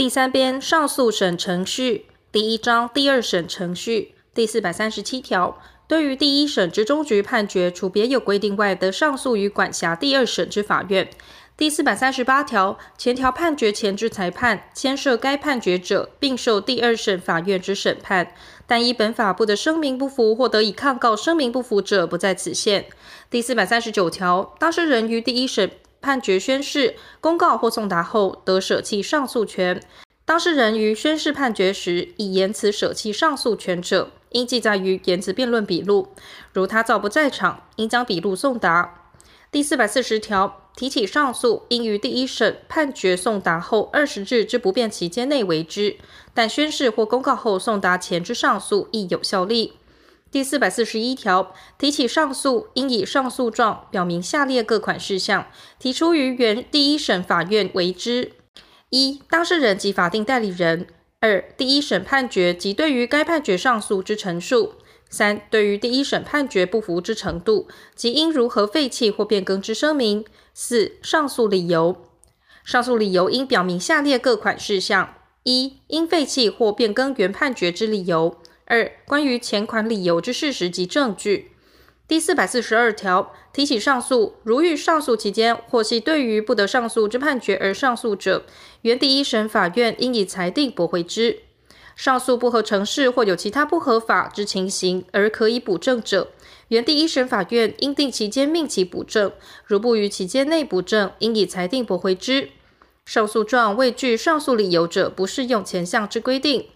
第三编上诉审程序第一章第二审程序第四百三十七条，对于第一审之终局判决，除别有规定外，得上诉于管辖第二审之法院。第四百三十八条，前条判决前之裁判，牵涉该判决者，并受第二审法院之审判，但依本法不得声明不服或得以抗告声明不服者，不在此限。第四百三十九条，当事人于第一审判决宣示、公告或送达后，得舍弃上诉权。当事人于宣示判决时，以言辞舍弃上诉权者，应记载于言辞辩论笔录。如他造不在场，应将笔录送达。第四百四十条，提起上诉，应于第一审判决送达后二十日之不变期间内为之，但宣示或公告后送达前之上诉亦有效力。第四百四十一条，提起上诉，应以上诉状表明下列各款事项，提出于原第一审法院为之：一、当事人及法定代理人；二、第一审判决及对于该判决上诉之陈述；三、对于第一审判决不服之程度及应如何废弃或变更之声明；四、上诉理由。上诉理由应表明下列各款事项：一、应废弃或变更原判决之理由。二、关于前款理由之事实及证据。第四百四十二条，提起上诉，如遇上诉期间或系对于不得上诉之判决而上诉者，原第一审法院应以裁定驳回之。上诉不合程式或有其他不合法之情形而可以补正者，原第一审法院应定期间命其补正。如不于期间内补正，应以裁定驳回之。上诉状未具上诉理由者，不适用前项之规定。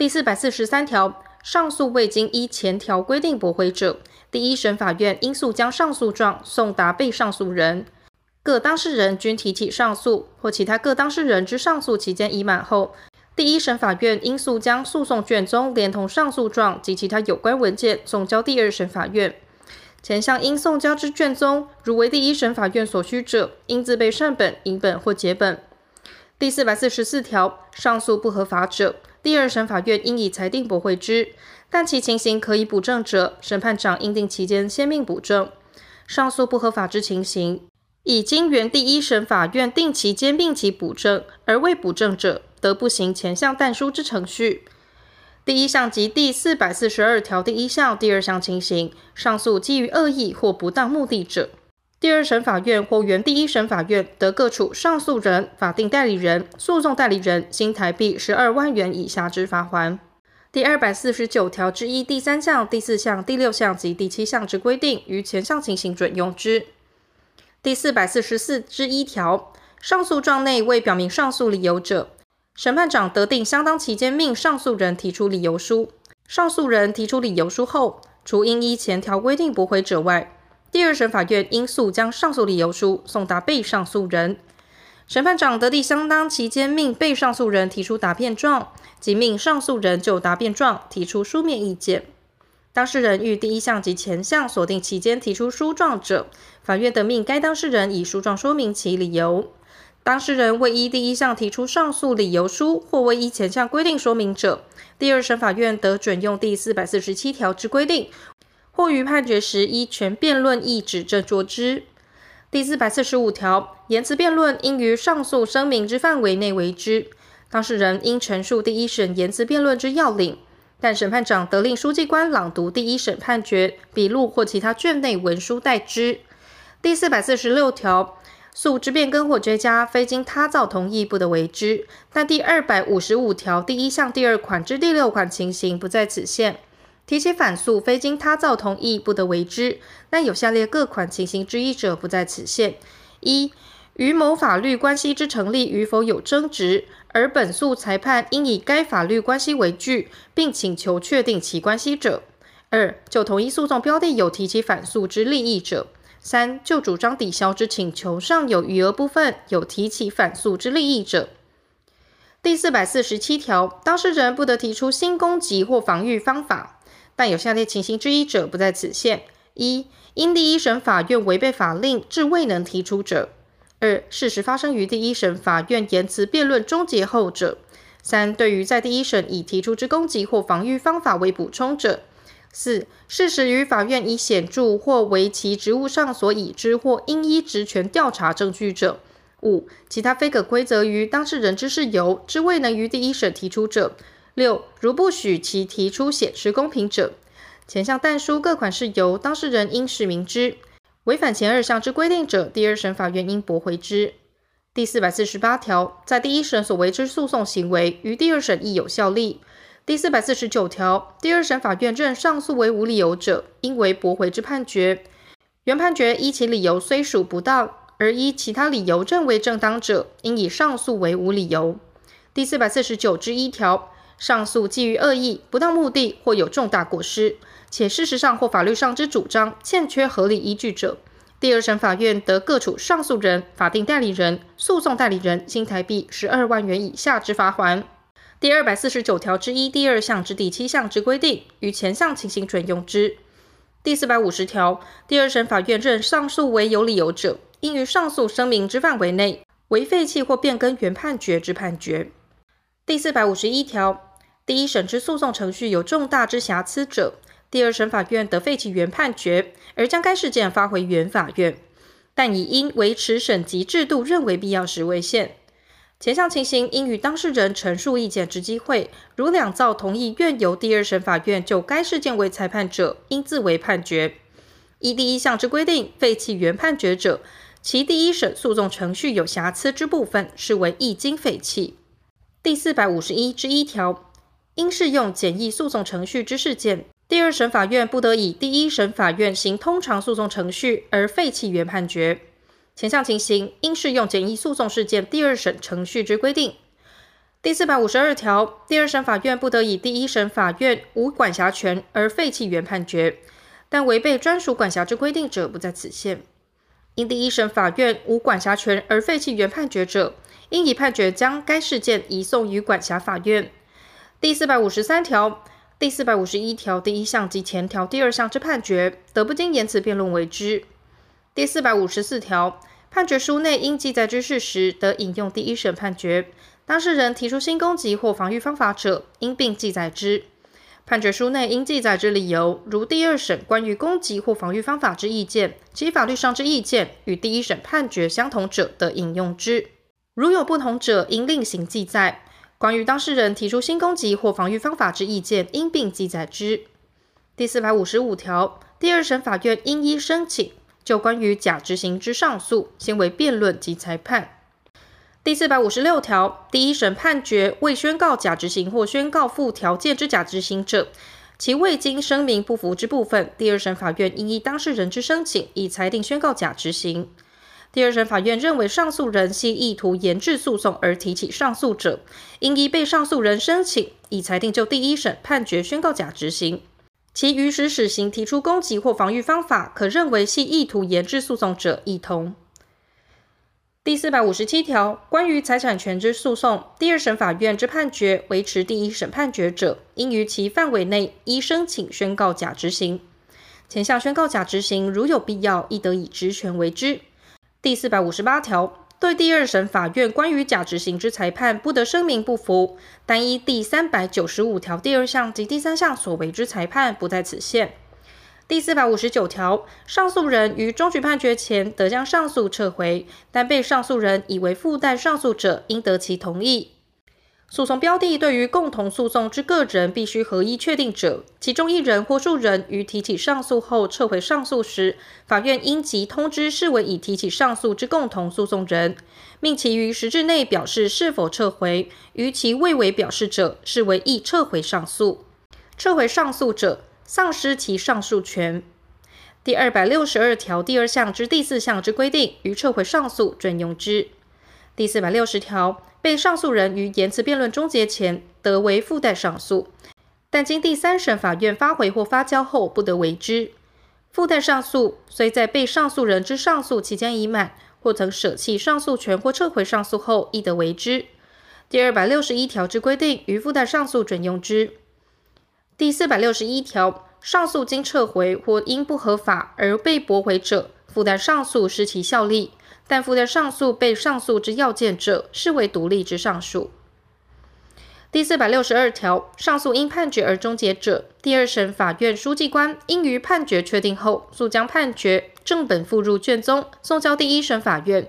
第四百四十三条，上诉未经依前条规定驳回者，第一审法院应速将上诉状送达被上诉人。各当事人均提起上诉，或其他各当事人之上诉期间已满后，第一审法院应速将诉讼卷宗连同上诉状及其他有关文件送交第二审法院。前项应送交之卷宗，如为第一审法院所需者，应自备善本、影本或结本。第四百四十四条，上诉不合法者，第二审法院应以裁定驳回之，但其情形可以补正者，审判长应定期间先命补正。上诉不合法之情形，已经原第一审法院定期间命其补正，而未补正者，得不行前项但书之程序。第一项及第四百四十二条第一项、第二项情形，上诉基于恶意或不当目的者。第二审法院或原第一审法院得各处上诉人、法定代理人、诉讼代理人新台币十二万元以下之罚锾。第二百四十九条之一第三项、第四项、第六项及第七项之规定，于前项情形准用之。第四百四十四之一条，上诉状内未表明上诉理由者，审判长得定相当期间命上诉人提出理由书。上诉人提出理由书后，除应依前条规定驳回者外，第二审法院应速将上诉理由书送达被上诉人。审判长得定相当期间命被上诉人提出答辩状，即命上诉人就答辩状提出书面意见。当事人于第一项及前项所定期间提出书状者，法院得命该当事人以书状说明其理由。当事人未依第一项提出上诉理由书，或未依前项规定说明者，第二审法院得准用第四百四十七条之规定。或于判决时依权辩论意指正作之。第四百四十五条，言辞辩论应于上诉声明之范围内为之。当事人应陈述第一审言辞辩论之要领，但审判长得令书记官朗读第一审判决笔录或其他卷内文书代之。第四百四十六条，诉之变更或追加，非经他造同意，不得为之。但第二百五十五条第一项第二款之第六款情形，不在此限。提起反诉，非经他造同意，不得为之。但有下列各款情形之一者，不在此限：一、于某法律关系之成立与否有争执，而本诉裁判应以该法律关系为据，并请求确定其关系者；二、就同一诉讼标的有提起反诉之利益者；三、就主张抵销之请求上有余额部分有提起反诉之利益者。第四百四十七条，当事人不得提出新攻击或防御方法。但有下列情形之一者，不在此限：一、因第一审法院违背法令，致未能提出者；二、事实发生于第一审法院言辞辩论终结后者；三、对于在第一审已提出之攻击或防御方法为补充者；四、事实于法院已显著或为其职务上所已知或应依职权调查证据者；五、其他非可归责于当事人之事由之未能于第一审提出者；六、如不许其提出显失公平者。前项但书各款事由，当事人应实名之。违反前二项之规定者，第二审法院应驳回之。第四百四十八条，在第一审所为之诉讼行为，于第二审亦有效力。第四百四十九条，第二审法院认上诉为无理由者，应为驳回之判决。原判决依其理由虽属不当，而依其他理由认为正当者，应以上诉为无理由。第四百四十九之一条，上诉基于恶意、不当目的或有重大过失，且事实上或法律上之主张欠缺合理依据者，第二审法院得各处上诉人、法定代理人、诉讼代理人新台币十二万元以下之罚锾。第二百四十九条之一第二项之第七项之规定，于前项情形准用之。第四百五十条，第二审法院认上诉为有理由者，应于上诉声明之范围内，为废弃或变更原判决之判决。第四百五十一条，第一审之诉讼程序有重大之瑕疵者，第二审法院得废弃原判决，而将该事件发回原法院，但以因维持审级制度认为必要时为限。前项情形应与当事人陈述意见之机会，如两造同意愿由第二审法院就该事件为裁判者，应自为判决。依第一项之规定废弃原判决者，其第一审诉讼程序有瑕疵之部分，视为一经废弃。第四百五十一之一条，应适用简易诉讼程序之事件，第二审法院不得以第一审法院行通常诉讼程序而废弃原判决。前项情形应适用简易诉讼事件第二审程序之规定。第四百五十二条，第二审法院不得以第一审法院无管辖权而废弃原判决，但违背专属管辖之规定者不在此限。因第一审法院无管辖权而废弃原判决者，应以判决将该事件移送于管辖法院。第四百五十三条、第四百五十一条第一项及前条第二项之判决，得不经言词辩论为之。第四百五十四条。判决书内应记载之事实，得引用第一审判决。当事人提出新攻击或防御方法者，应并记载之。判决书内应记载之理由，如第二审关于攻击或防御方法之意见，其法律上之意见与第一审判决相同者，得引用之。如有不同者，应另行记载。关于当事人提出新攻击或防御方法之意见，应并记载之。第四百五十五条，第二审法院应依申请。就关于假执行之上诉，先为辩论及裁判。第四百五十六条，第一审判决未宣告假执行或宣告附条件之假执行者，其未经声明不服之部分，第二审法院应依当事人之申请，以裁定宣告假执行。第二审法院认为上诉人系意图延滞诉讼而提起上诉者，应依被上诉人申请，以裁定就第一审判决宣告假执行。其于使始行提出攻击或防御方法，可认为系意图延滞诉讼者，一同。第四百五十七条，关于财产权之诉讼，第二审法院之判决维持第一审判决者，应于其范围内依申请宣告假执行。前项宣告假执行，如有必要，亦得以职权为之。第四百五十八条。对第二审法院关于假执行之裁判，不得声明不服，但依第三百九十五条第二项及第三项所为之裁判，不在此限。第四百五十九条，上诉人于终局判决前得将上诉撤回，但被上诉人以为附带上诉者，应得其同意。诉讼标的对于共同诉讼之个人必须合一确定者，其中一人或数人于提起上诉后撤回上诉时，法院应即通知视为已提起上诉之共同诉讼人，命其于十日内表示是否撤回。于其未为表示者，视为已撤回上诉。撤回上诉者，丧失其上诉权。第二百六十二条第二项之第四项之规定，于撤回上诉准用之。第四百六十条。被上诉人于言词辩论终结前得为附带上诉，但经第三审法院发回或发交后，不得为之。附带上诉虽在被上诉人之上诉期间已满，或曾舍弃上诉权或撤回上诉后，亦得为之。第二百六十一条之规定，于附带上诉准用之。第四百六十一条，上诉经撤回或因不合法而被驳回者，附带上诉失其效力。但附带上诉被上诉之要件者，视为独立之上诉。第四百六十二条，上诉因判决而终结者，第二审法院书记官应于判决确定后，速将判决正本附入卷宗，送交第一审法院。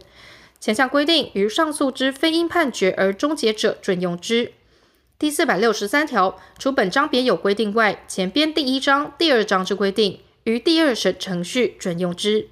前项规定于上诉之非因判决而终结者准用之。第四百六十三条，除本章别有规定外，前编第一章、第二章之规定，于第二审程序准用之。